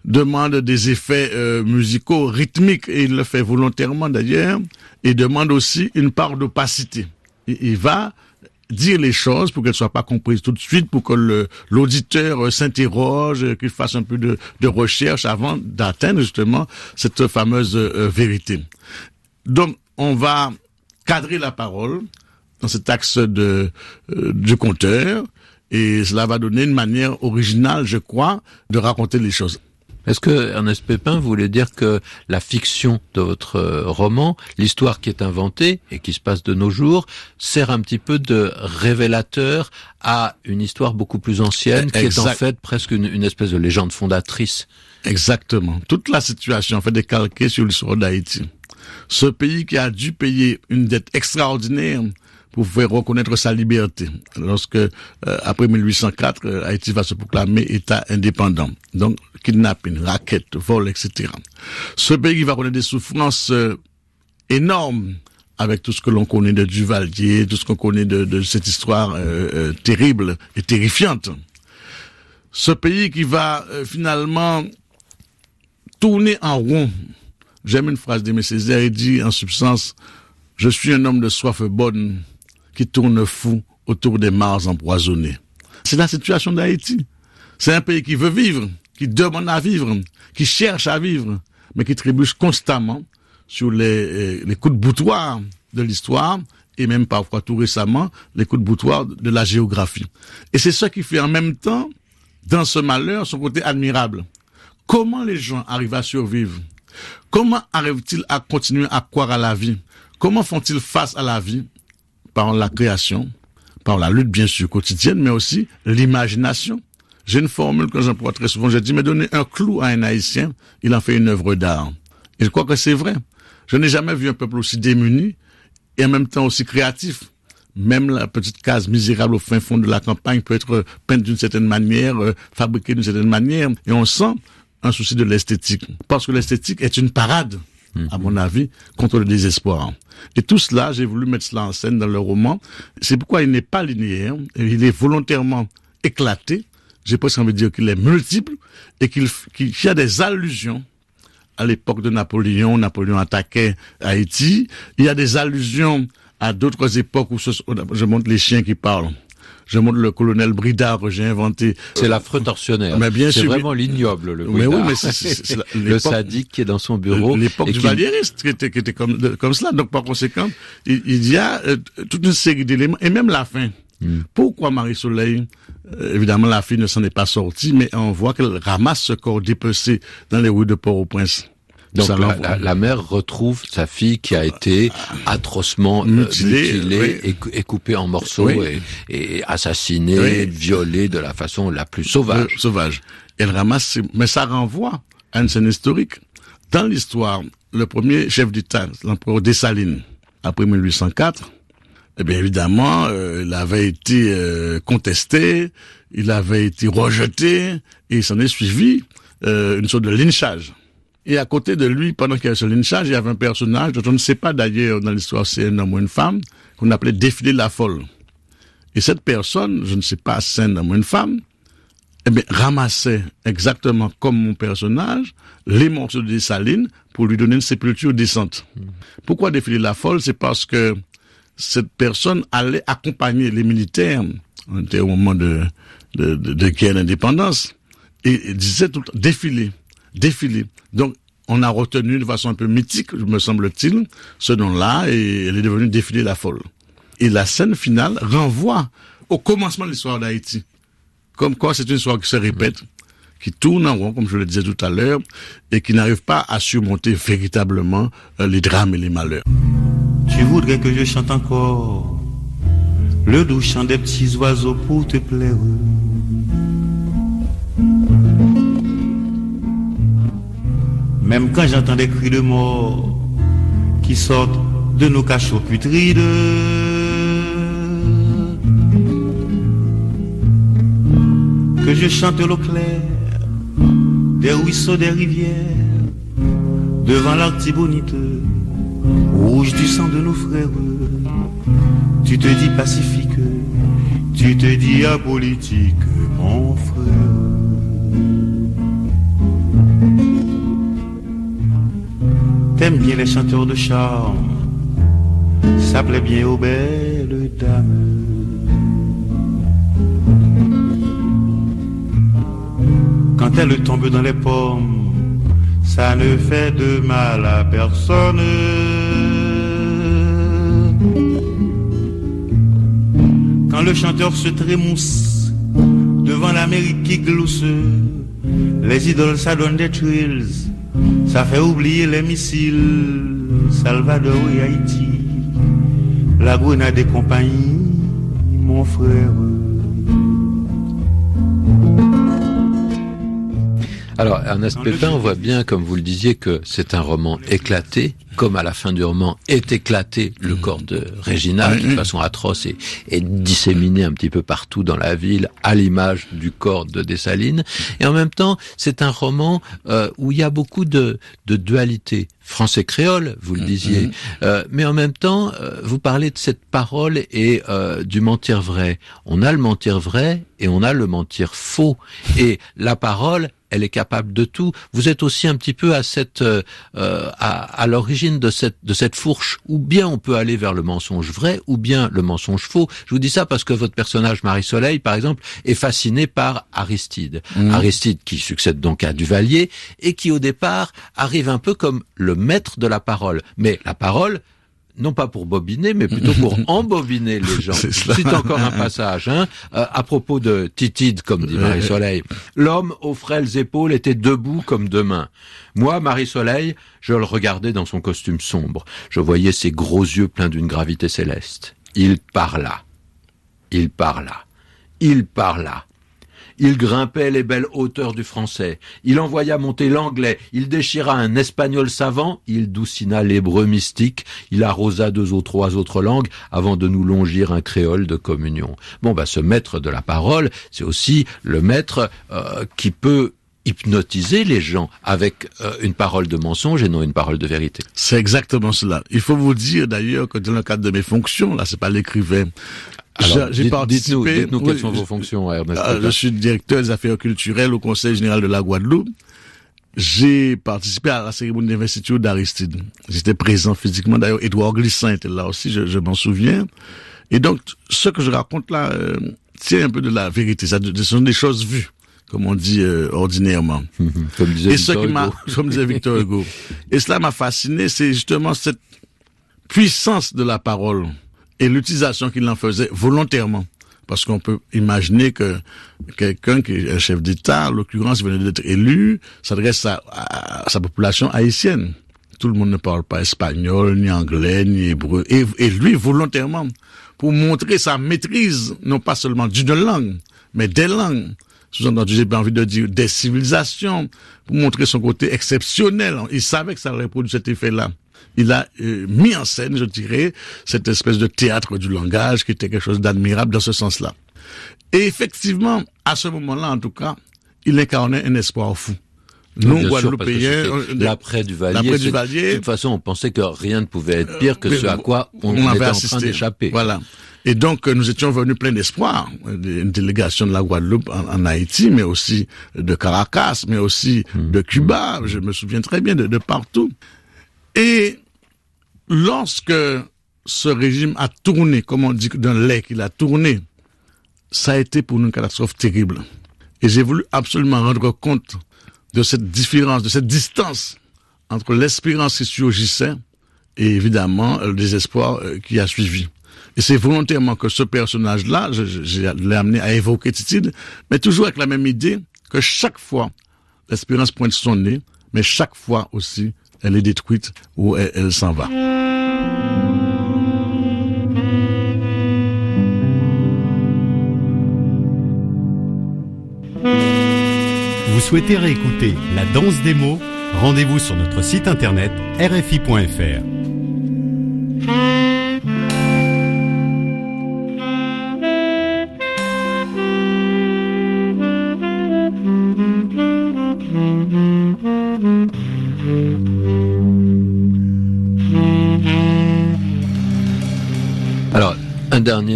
Demande des effets euh, musicaux, rythmiques, et il le fait volontairement d'ailleurs. Et demande aussi une part d'opacité. Il va dire les choses pour qu'elles soient pas comprises tout de suite, pour que l'auditeur euh, s'interroge, qu'il fasse un peu de, de recherche avant d'atteindre justement cette fameuse euh, vérité. Donc, on va cadrer la parole dans cet axe de, euh, du conteur, et cela va donner une manière originale, je crois, de raconter les choses. Est-ce que Ernest Pépin voulait dire que la fiction de votre euh, roman, l'histoire qui est inventée et qui se passe de nos jours, sert un petit peu de révélateur à une histoire beaucoup plus ancienne, qui est en fait presque une, une, espèce de légende fondatrice? Exactement. Toute la situation en fait décalquée sur l'histoire d'Haïti. Ce pays qui a dû payer une dette extraordinaire pour faire reconnaître sa liberté. Lorsque, euh, après 1804, euh, Haïti va se proclamer État indépendant. Donc, kidnapping, raquettes, vol, etc. Ce pays va connaître des souffrances euh, énormes avec tout ce que l'on connaît de Duvalier, tout ce qu'on connaît de, de, cette histoire terrible et terrifiante. Ce pays qui va finalement tourner en rond. J'aime une phrase d'Aimé Césaire, il dit en substance, je suis un homme de soif bonne, qui tourne fou autour des mares empoisonnées. C'est la situation d'Haïti. C'est un pays qui veut vivre, qui demande à vivre, qui cherche à vivre, mais qui trébuche constamment sur les, les coups de boutoir de l'histoire et même parfois tout récemment les coups de boutoir de la géographie. Et c'est ça qui fait en même temps, dans ce malheur, son côté admirable. Comment les gens arrivent à survivre? Comment arrivent-ils à continuer à croire à la vie? Comment font-ils face à la vie? Par la création, par la lutte bien sûr quotidienne, mais aussi l'imagination. J'ai une formule que j'emploie très souvent. Je dis, mais donner un clou à un haïtien, il en fait une œuvre d'art. Et je crois que c'est vrai. Je n'ai jamais vu un peuple aussi démuni et en même temps aussi créatif. Même la petite case misérable au fin fond de la campagne peut être peinte d'une certaine manière, euh, fabriquée d'une certaine manière, et on sent un souci de l'esthétique. Parce que l'esthétique est une parade à mon avis, contre le désespoir. Et tout cela, j'ai voulu mettre cela en scène dans le roman. C'est pourquoi il n'est pas linéaire, il est volontairement éclaté. J'ai presque envie de dire qu'il est multiple et qu'il y a des allusions à l'époque de Napoléon. Napoléon attaquait Haïti. Il y a des allusions à d'autres époques où je montre les chiens qui parlent je montre le colonel Bridard que j'ai inventé. C'est l'affreux tortionnaire. Mais bien sûr. C'est vraiment l'ignoble, le Mais oui, mais c'est, le sadique qui est dans son bureau. L'époque du valériste qui était, qui était comme, comme cela. Donc, par conséquent, il, y a euh, toute une série d'éléments, et même la fin. Hmm. Pourquoi Marie-Soleil euh, Évidemment, la fille ne s'en est pas sortie, mais on voit qu'elle ramasse ce corps dépecé dans les rues de Port-au-Prince. Donc la, mère retrouve sa fille qui a été atrocement euh, mutilée, et, coupée en morceaux et, assassinée, violée de la façon la plus sauvage. Euh, sauvage. Elle ramasse, mais ça renvoie à une scène historique. Dans l'histoire, le premier chef d'État, l'empereur Dessalines, après 1804, eh bien évidemment, euh, il avait été contesté, il avait été rejeté, et il s'en est suivi une sorte de lynchage. Et à côté de lui, pendant qu'il y avait ce lynchage, il y avait un personnage dont on ne sait pas d'ailleurs dans l'histoire si c'est un homme ou une femme, qu'on appelait Défilé la folle. Et cette personne, je ne sais pas si c'est un homme ou une femme, eh bien, ramassait exactement comme mon personnage les morceaux de saline pour lui donner une sépulture décente. Pourquoi défiler la folle? C'est parce que cette personne allait accompagner les militaires, on était au moment de, de, de, de guerre d'indépendance, et, disait tout le temps, défiler défilé. Donc, on a retenu de façon un peu mythique, me semble-t-il, ce nom-là, et elle est devenue défilé la folle. Et la scène finale renvoie au commencement de l'histoire d'Haïti. Comme quoi c'est une histoire qui se répète, qui tourne en rond, comme je le disais tout à l'heure, et qui n'arrive pas à surmonter véritablement euh, les drames et les malheurs. Tu voudrais que je chante encore? Le doux chant des petits oiseaux pour te plaire. Même quand j'entends des cris de mort qui sortent de nos cachots putrides. Que je chante l'eau claire des ruisseaux, des rivières, devant l'artibonite, rouge du sang de nos frères. Tu te dis pacifique, tu te dis apolitique, mon frère. T'aimes bien les chanteurs de charme, ça plaît bien aux belles dames. Quand elle tombe dans les pommes, ça ne fait de mal à personne. Quand le chanteur se trémousse devant l'Amérique qui glousse, les idoles ça donne des trills, ça fait oublier les missiles, Salvador et Haïti, la Grenade et compagnie, mon frère. Alors, Ernest Pépin, on voit bien, comme vous le disiez, que c'est un roman éclaté, comme à la fin du roman est éclaté le mm. corps de Régina, qui de façon atroce est, est disséminé un petit peu partout dans la ville, à l'image du corps de Dessalines. Et en même temps, c'est un roman euh, où il y a beaucoup de, de dualité français-créole, vous le mm, disiez, mm. euh, mais en même temps, euh, vous parlez de cette parole et euh, du mentir vrai. On a le mentir vrai et on a le mentir faux. Et la parole, elle est capable de tout. Vous êtes aussi un petit peu à cette, euh, à, à l'origine de cette de cette fourche. Ou bien on peut aller vers le mensonge vrai, ou bien le mensonge faux. Je vous dis ça parce que votre personnage Marie Soleil, par exemple, est fasciné par Aristide. Mm. Aristide qui succède donc à Duvalier et qui au départ arrive un peu comme le maître de la parole. Mais la parole, non pas pour bobiner, mais plutôt pour [LAUGHS] embobiner les gens. C'est encore un passage, hein, euh, à propos de Titide, comme dit Marie-Soleil. L'homme aux frêles épaules était debout comme deux mains. Moi, Marie-Soleil, je le regardais dans son costume sombre. Je voyais ses gros yeux pleins d'une gravité céleste. Il parla. Il parla. Il parla. Il grimpait les belles hauteurs du français. Il envoya monter l'anglais. Il déchira un espagnol savant. Il doucina l'hébreu mystique. Il arrosa deux ou trois autres langues avant de nous longir un créole de communion. Bon, bah, ce maître de la parole, c'est aussi le maître euh, qui peut hypnotiser les gens avec euh, une parole de mensonge et non une parole de vérité. C'est exactement cela. Il faut vous dire d'ailleurs que dans le cadre de mes fonctions, là, c'est pas l'écrivain, j'ai participé. Dites-nous quelles sont vos fonctions, Ernest. Ah, je suis directeur des affaires culturelles au Conseil général de la Guadeloupe. J'ai participé à la cérémonie d'investiture d'Aristide. J'étais présent physiquement. D'ailleurs, Edouard Glissant était là aussi, je, je m'en souviens. Et donc, ce que je raconte là, euh, c'est un peu de la vérité. Ça, ce sont des choses vues, comme on dit euh, ordinairement. [LAUGHS] comme disait Et Victor ce qui m'a, comme disait Victor Hugo. [LAUGHS] Et cela m'a fasciné, c'est justement cette puissance de la parole et l'utilisation qu'il en faisait volontairement. Parce qu'on peut imaginer que quelqu'un qui est un chef d'État, en l'occurrence, venait d'être élu, s'adresse à, à, sa population haïtienne. Tout le monde ne parle pas espagnol, ni anglais, ni hébreu. Et, et lui, volontairement, pour montrer sa maîtrise, non pas seulement d'une langue, mais des langues. Sous-entendu, j'ai bien envie de dire des civilisations, pour montrer son côté exceptionnel. Il savait que ça allait produire cet effet-là il a euh, mis en scène, je dirais, cette espèce de théâtre du langage qui était quelque chose d'admirable dans ce sens-là. Et effectivement, à ce moment-là, en tout cas, il incarnait un espoir fou. Nous, Guadeloupéens, l'après du Valier, l'après du Valier, de toute façon, on pensait que rien ne pouvait être pire que euh, ce à quoi on, on avait était en train d'échapper. Voilà. Et donc, nous étions venus plein d'espoir. Une délégation de la Guadeloupe en, en, Haïti, mais aussi de Caracas, mais aussi Hmm. de Cuba. Je me souviens très bien de, de partout. Et lorsque ce régime a tourné, comme on dit d'un lait qu'il a tourné, ça a été pour nous une catastrophe terrible. Et j'ai voulu absolument rendre compte de cette différence, de cette distance entre l'espérance qui surgissait et évidemment le désespoir euh, qui a suivi. Et c'est volontairement que ce personnage-là, je, l'ai amené à évoquer Titide, mais toujours avec la même idée que chaque fois, l'espérance pointe son nez, mais chaque fois aussi, elle est détruite ou elle s'en va. Vous souhaitez réécouter La danse des mots? Rendez-vous sur notre site internet rfi.fr.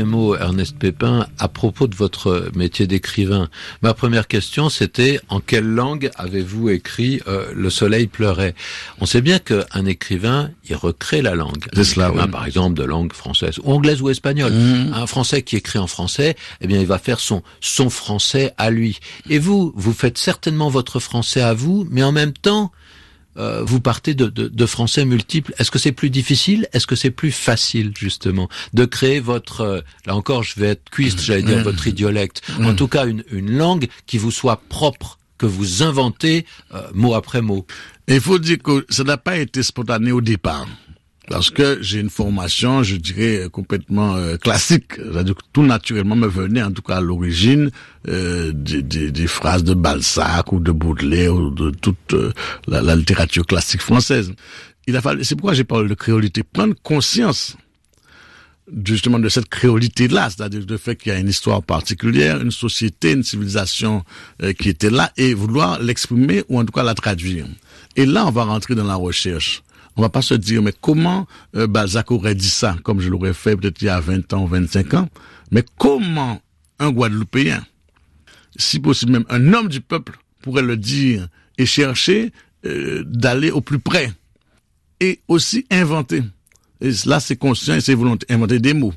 dernier mot, Ernest Pépin, à propos de votre métier d'écrivain. Ma première question, c'était en quelle langue avez-vous écrit euh, Le Soleil pleurait? On sait bien qu'un écrivain, il recrée la langue. C'est cela, oui. Par exemple, de langue française, ou anglaise ou espagnole. Mhm. Un Français qui écrit en français, eh bien, il va faire son son français à lui. Et vous, vous faites certainement votre français à vous, mais en même temps, euh, vous partez de, de, de français multiples. Est-ce que c'est plus difficile? Est-ce que c'est plus facile justement de créer votre euh, là encore je vais être cuiste, [LAUGHS] j'allais dire Mm. votre idiolecte. Mm. En tout cas une, une langue qui vous soit propre, que vous inventez euh, mot après mot. Il faut dire que ça n'a pas été spontané au départ. Parce que j'ai une formation, je dirais, complètement euh, classique. C'est-à-dire que tout naturellement me venait, en tout cas à l'origine, euh, des, des, des phrases de Balzac ou de Baudelaire ou de toute euh, la, la littérature classique française. Il a fallu, c'est pourquoi j'ai parlé de créolité, prendre conscience justement de cette créolité-là, c'est-à-dire du fait qu'il y a une histoire particulière, une société, une civilisation euh, qui était là, et vouloir l'exprimer ou en tout cas la traduire. Et là, on va rentrer dans la recherche. On va pas se dire, mais comment euh, Balzac aurait dit ça, comme je l'aurais fait peut-être il y a 20 ans ou 25 ans, mais comment un Guadeloupéen, si possible même un homme du peuple, pourrait le dire et chercher euh, d'aller au plus près et aussi inventer? Et là, c'est conscient et c'est volonté. Inventer des mots.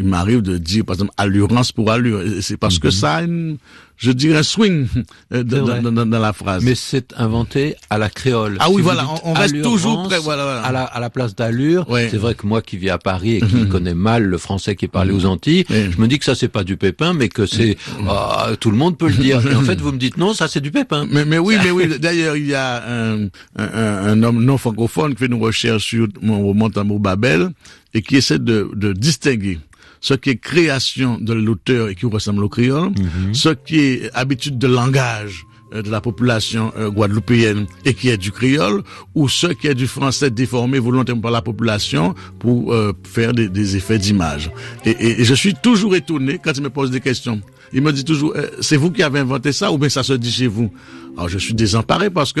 Il m'arrive de dire, par exemple, allurance pour allure. C'est parce que ça a une, je dirais, swing [LAUGHS] dans, vrai. dans- dans- dans la phrase. Mais c'est inventé à la créole. Ah oui, voilà, on- reste toujours près, voilà, voilà. À la, à la place d'allure. Ouais. C'est vrai que moi qui vis à Paris et qui connais mal le français qui est parlé aux Antilles, je me dis que ça c'est pas du pépin, mais que c'est ah, tout le monde peut le dire. Et en fait, vous me dites non, ça c'est du pépin. Mais, mais oui, mais oui. [LAUGHS] D'ailleurs, il y a un, un, un- un homme non francophone qui fait une recherche sur mon roman Tambour Babel et qui essaie de, de distinguer ce qui est création de l'auteur et qui ressemble au créole, ce qui est habitude de langage euh, de la population euh, guadeloupéenne et qui est du créole, ou ce qui est du français déformé volontairement par la population pour euh, faire des, des effets d'image. Et, et- et je suis toujours étonné quand il me pose des questions. Il me dit toujours, euh, c'est vous qui avez inventé ça ou bien ça se dit chez vous? Alors je suis désemparé parce que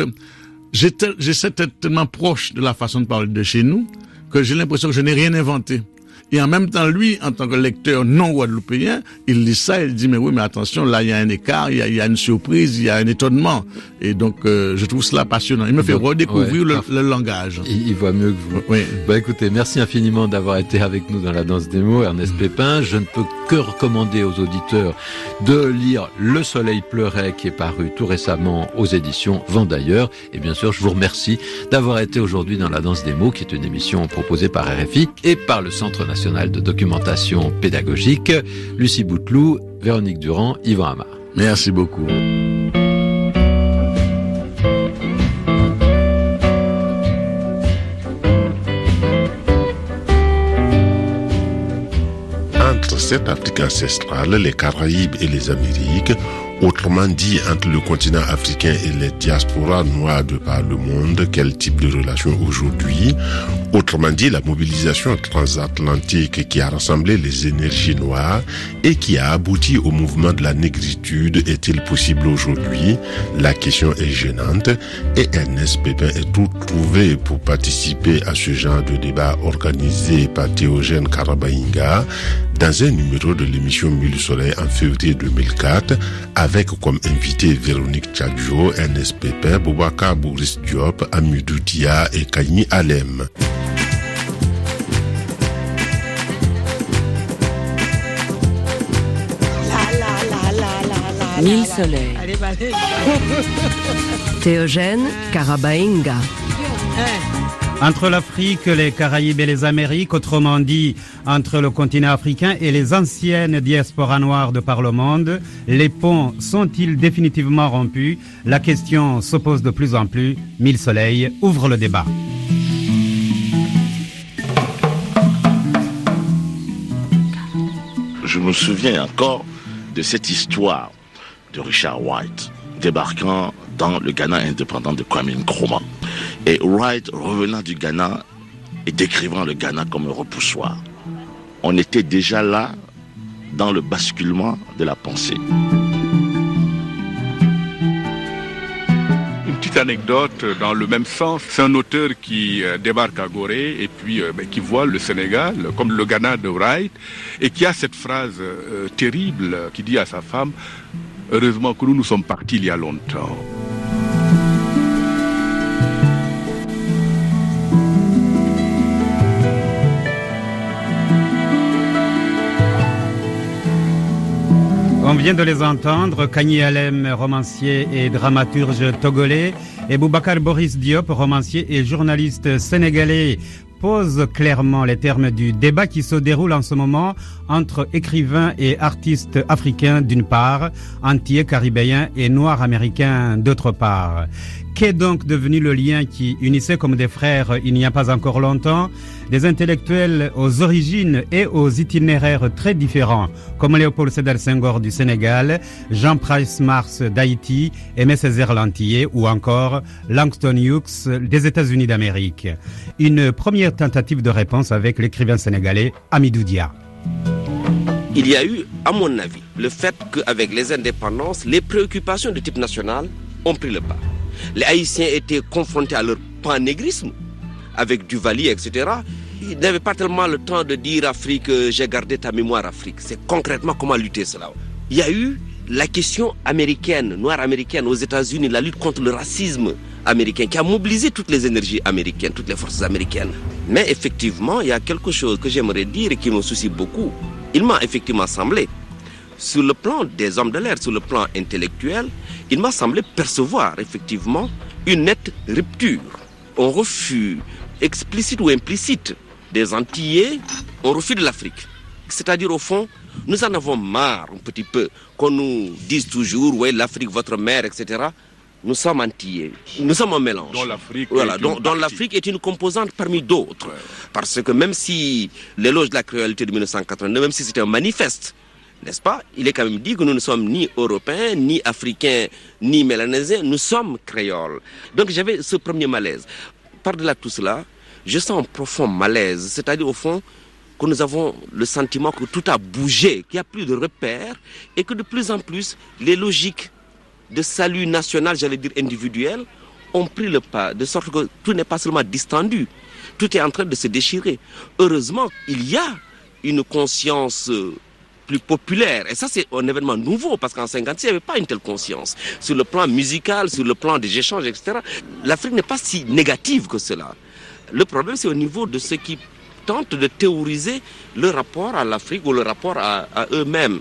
j'essaie d'être tellement proche de la façon de parler de chez nous que j'ai l'impression que je n'ai rien inventé. Et en même temps, lui, en tant que lecteur non guadeloupéen, il lit ça, il dit, mais oui, mais attention, là, il y a un écart, il y a, il y a une surprise, il y a un étonnement. Et donc, euh, je trouve cela passionnant. Il me fait Donc, redécouvrir ouais, le, le langage. Il, il voit mieux que vous. Oui. Bah écoutez, merci infiniment d'avoir été avec nous dans la danse des mots, Ernest Pépin. Je ne peux que recommander aux auditeurs de lire Le Soleil pleurait, qui est paru tout récemment aux éditions Vendailleurs. Et bien sûr, je vous remercie d'avoir été aujourd'hui dans la danse des mots, qui est une émission proposée par RFI et par le Centre national de documentation pédagogique. Lucie Bouteloup, Véronique Durand, Yvan Amar. Merci beaucoup. Entre cette Afrique ancestrale, les Caraïbes et les Amériques, autrement dit entre le continent africain et les diasporas noires de par le monde, quel type de relation aujourd'hui? Autrement dit, la mobilisation transatlantique qui a rassemblé les énergies noires et qui a abouti au mouvement de la négritude est-il possible aujourd'hui? La question est gênante et Ernest Pépin est tout trouvé pour participer à ce genre de débat organisé par Théogène Karabainga dans un numéro de l'émission Mille Soleil en février 2004 avec comme invité Véronique Tchadjo, Ernest Pépin, Boubacar Boris Diop, Amidou Dia et Kanye Alem. Mille soleils. Théogène Karabainga. Entre l'Afrique, les Caraïbes et les Amériques, autrement dit, entre le continent africain et les anciennes diasporas noires de par le monde, les ponts sont-ils définitivement rompus? La question se pose de plus en plus. Mille Soleil ouvre le débat. Je me souviens encore de cette histoire de Richard White débarquant dans le Ghana indépendant de Kwame Nkrumah. Et Wright revenant du Ghana et décrivant le Ghana comme un repoussoir. On était déjà là dans le basculement de la pensée. Une petite anecdote dans le même sens. C'est un auteur qui euh, débarque à Gorée et puis euh, ben, qui voit le Sénégal comme le Ghana de Wright et qui a cette phrase euh, terrible qui dit à sa femme Heureusement que nous nous sommes partis il y a longtemps. Vient de les entendre, Kanye Alem, romancier et dramaturge togolais, et Boubacar Boris Diop, romancier et journaliste sénégalais, pose clairement les termes du débat qui se déroule en ce moment entre écrivains et artistes africains d'une part, antillais caribéens et noirs américains d'autre part. Qu'est donc devenu le lien qui unissait comme des frères il n'y a pas encore longtemps des intellectuels aux origines et aux itinéraires très différents, comme Léopold Sédar Senghor du Sénégal, Jean Price Mars d'Haïti, Aimé Césaire Lantillé ou encore Langston Hughes des États-Unis d'Amérique. Une première tentative de réponse avec l'écrivain sénégalais Amidou Dia. Il y a eu, à mon avis, le fait qu'avec les indépendances, les préoccupations de type national ont pris le pas les Haïtiens étaient confrontés à leur panégrisme avec Duvalier, etc. Ils n'avaient pas tellement le temps de dire Afrique, euh, j'ai gardé ta mémoire Afrique. C'est concrètement comment lutter cela. Il y a eu la question américaine, noire américaine aux États-Unis, la lutte contre le racisme américain qui a mobilisé toutes les énergies américaines, toutes les forces américaines. Mais effectivement, il y a quelque chose que j'aimerais dire et qui me soucie beaucoup. Il m'a effectivement semblé sur le plan des hommes de l'air, sur le plan intellectuel, il m'a semblé percevoir effectivement une nette rupture. On refus explicite ou implicite des Antillais, on refus de l'Afrique. C'est-à-dire au fond, nous en avons marre un petit peu qu'on nous dise toujours, ouais, l'Afrique, votre mère, etc. Nous sommes antillais, nous sommes un mélange. Dans l'Afrique voilà, dont, l'Afrique est une composante parmi d'autres. Parce que même si l'éloge de la cruauté de 1982, même si c'était un manifeste, n'est-ce pas? Il est quand même dit que nous ne sommes ni européens, ni africains, ni mélanésiens, nous sommes créoles. Donc j'avais ce premier malaise. Par-delà tout cela, je sens un profond malaise, c'est-à-dire au fond que nous avons le sentiment que tout a bougé, qu'il n'y a plus de repères et que de plus en plus les logiques de salut national, j'allais dire individuel, ont pris le pas, de sorte que tout n'est pas seulement distendu, tout est en train de se déchirer. Heureusement, il y a une conscience euh, plus populaire. Et ça, c'est un événement nouveau parce qu'en 56, il n'y avait pas une telle conscience. Sur le plan musical, sur le plan des échanges, etc., l'Afrique n'est pas si négative que cela. Le problème, c'est au niveau de ceux qui tentent de théoriser le rapport à l'Afrique ou le rapport à, eux-mêmes.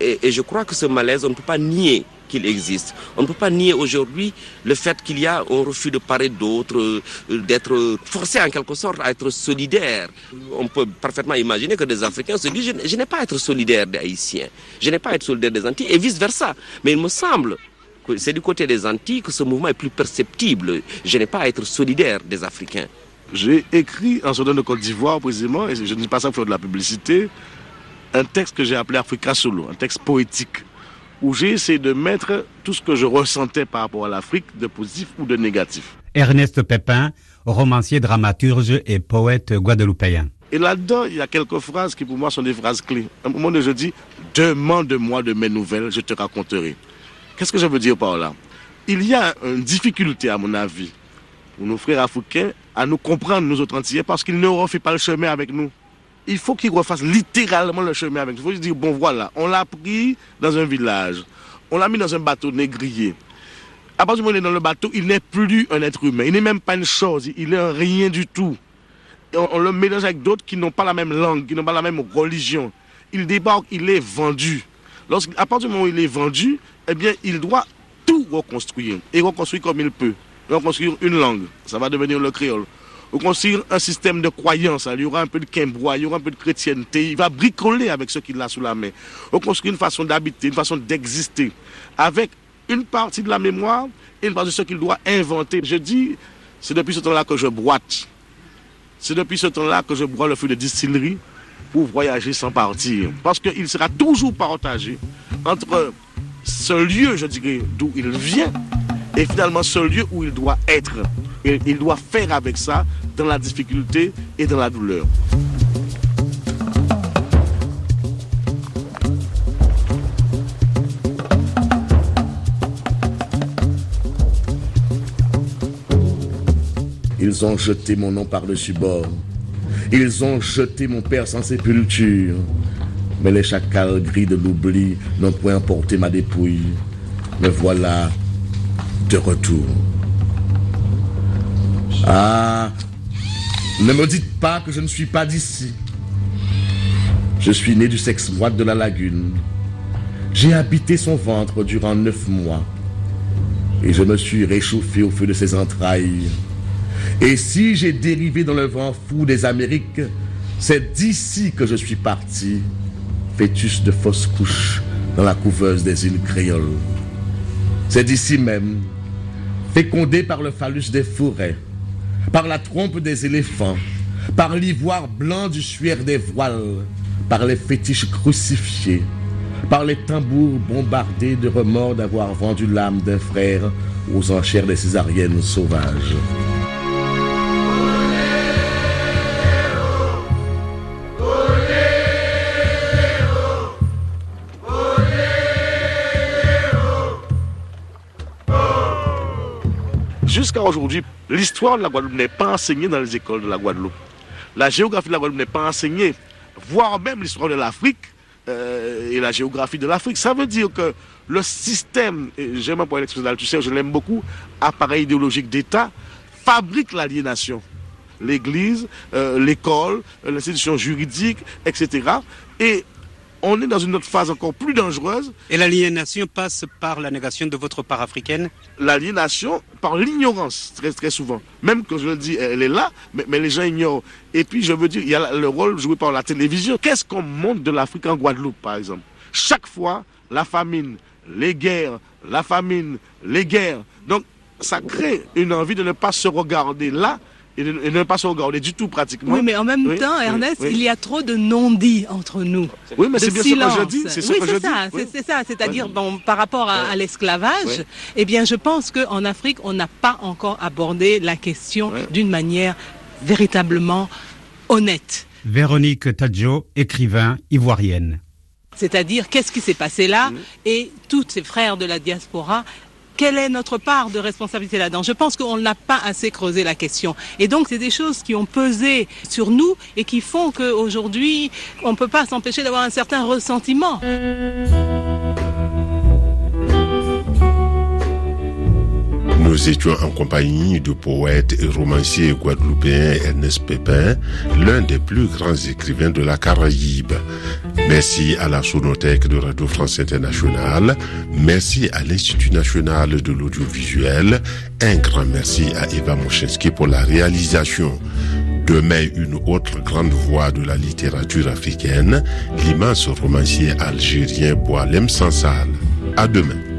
Et, je crois que ce malaise, on ne peut pas nier qu'il existe. On ne peut pas nier aujourd'hui le fait qu'il y a un refus de part et d'autre, euh, d'être forcé en quelque sorte à être solidaire. On peut parfaitement imaginer que des Africains se disent je, n'ai pas à être solidaire des Haïtiens, je n'ai pas à être solidaire des Antilles, et vice-versa. Mais il me semble que c'est du côté des Antilles que ce mouvement est plus perceptible. Je n'ai pas à être solidaire des Africains. J'ai écrit en Soudan de Côte d'Ivoire précisément, et je ne dis pas ça pour faire de la publicité, un texte que j'ai appelé Africa Solo, un texte poétique où j'ai essayé de mettre tout ce que je ressentais par rapport à l'Afrique, de positif ou de négatif. Ernest Pépin, romancier, dramaturge et poète guadeloupéen. Et là-dedans, il y a quelques phrases qui pour moi sont des phrases clés. À un moment donné, je dis, demande-moi de mes nouvelles, je te raconterai. Qu'est-ce que je veux dire par là? Il y a une difficulté, à mon avis, pour nos frères africains à nous comprendre, nous autres Antillais, parce qu'ils ne refait pas le chemin avec nous il faut qu'il refasse littéralement le chemin avec. Il faut se dire, bon voilà, on l'a pris dans un village, on l'a mis dans un bateau négrier. À partir du moment où il est dans le bateau, il n'est plus un être humain, il n'est même pas une chose, il n'est rien du tout. on, le mélange avec d'autres qui n'ont pas la même langue, qui n'ont pas la même religion. Il débarque, il est vendu. à partir du moment où il est vendu, eh bien, il doit tout reconstruire. Et reconstruire comme il peut. Reconstruire une langue. Ça va devenir le créole construire un système de croyance. Il y aura un peu de quimbois, il y aura un peu de chrétienté. Il va bricoler avec ce qu'il a sous la main. construire une façon d'habiter, une façon d'exister. Avec une partie de la mémoire et une partie de ce qu'il doit inventer. Je dis, c'est depuis ce temps-là que je boite. C'est depuis ce temps-là que je bois le feu de distillerie pour voyager sans partir. Parce qu'il sera toujours partagé entre ce lieu, je dirais, d'où il vient et finalement ce lieu où il doit être. Il doit faire avec ça dans la difficulté et dans la douleur. Ils ont jeté mon nom par-dessus bord. Ils ont jeté mon père sans sépulture. Mais les chacals gris de l'oubli n'ont point emporté ma dépouille. Me voilà de retour. Ah, ne me dites pas que je ne suis pas d'ici. Je suis né du sexe moite de la lagune. J'ai habité son ventre durant neuf mois. Et je me suis réchauffé au feu de ses entrailles. Et si j'ai dérivé dans le vent fou des Amériques, c'est d'ici que je suis parti, fœtus de fausse couche dans la couveuse des îles créoles. C'est d'ici même, fécondé par le phallus des forêts, par la trompe des éléphants, par l'ivoire blanc du suaire des voiles, par les fétiches crucifiés, par les tambours bombardés de remords d'avoir vendu l'âme d'un frère aux enchères des césariennes sauvages. Aujourd'hui, l'histoire de la Guadeloupe n'est pas enseignée dans les écoles de la Guadeloupe. La géographie de la Guadeloupe n'est pas enseignée, voire même l'histoire de l'Afrique euh, et la géographie de l'Afrique. Ça veut dire que le système, j'aime un point l'expression sais, je l'aime beaucoup, appareil idéologique d'État, fabrique l'aliénation. L'Église, euh, l'école, l'institution juridique, etc. Et on est dans une autre phase encore plus dangereuse. Et l'aliénation passe par la négation de votre part africaine? L'aliénation par l'ignorance, très, très souvent. Même quand je le dis, elle est là, mais, les gens ignorent. Et puis, je veux dire, il y a le rôle joué par la télévision. Qu'est-ce qu'on montre de l'Afrique en Guadeloupe, par exemple? Chaque fois, la famine, les guerres, la famine, les guerres. Donc, ça crée une envie de ne pas se regarder là et ne, pas se regarder du tout pratiquement. Oui, mais en même temps, Ernest, il y a trop de non-dits entre nous. Oui, mais c'est bien ce que je dis. C'est oui, ça, c'est ça. C'est-à-dire, bon, par rapport à, l'esclavage, eh bien, je pense qu'en Afrique, on n'a pas encore abordé la question d'une manière véritablement honnête. Véronique Tadjo, écrivain ivoirienne. C'est-à-dire, qu'est-ce qui s'est passé là? Et tous ces frères de la diaspora quelle est notre part de responsabilité là-dedans? Je pense qu'on n'a pas assez creusé la question. Et donc, c'est des choses qui ont pesé sur nous et qui font qu'aujourd'hui, on ne peut pas s'empêcher d'avoir un certain ressentiment. Nous étions en compagnie du poète et romancier guadeloupéen Ernest Pépin, l'un des plus grands écrivains de la Caraïbe. Merci à la Sonothèque de Radio France Internationale, merci à l'Institut national de l'audiovisuel, un grand merci à Eva Mochinski pour la réalisation. Demain, une autre grande voix de la littérature africaine, l'immense romancier algérien Boalem Sansal. À demain.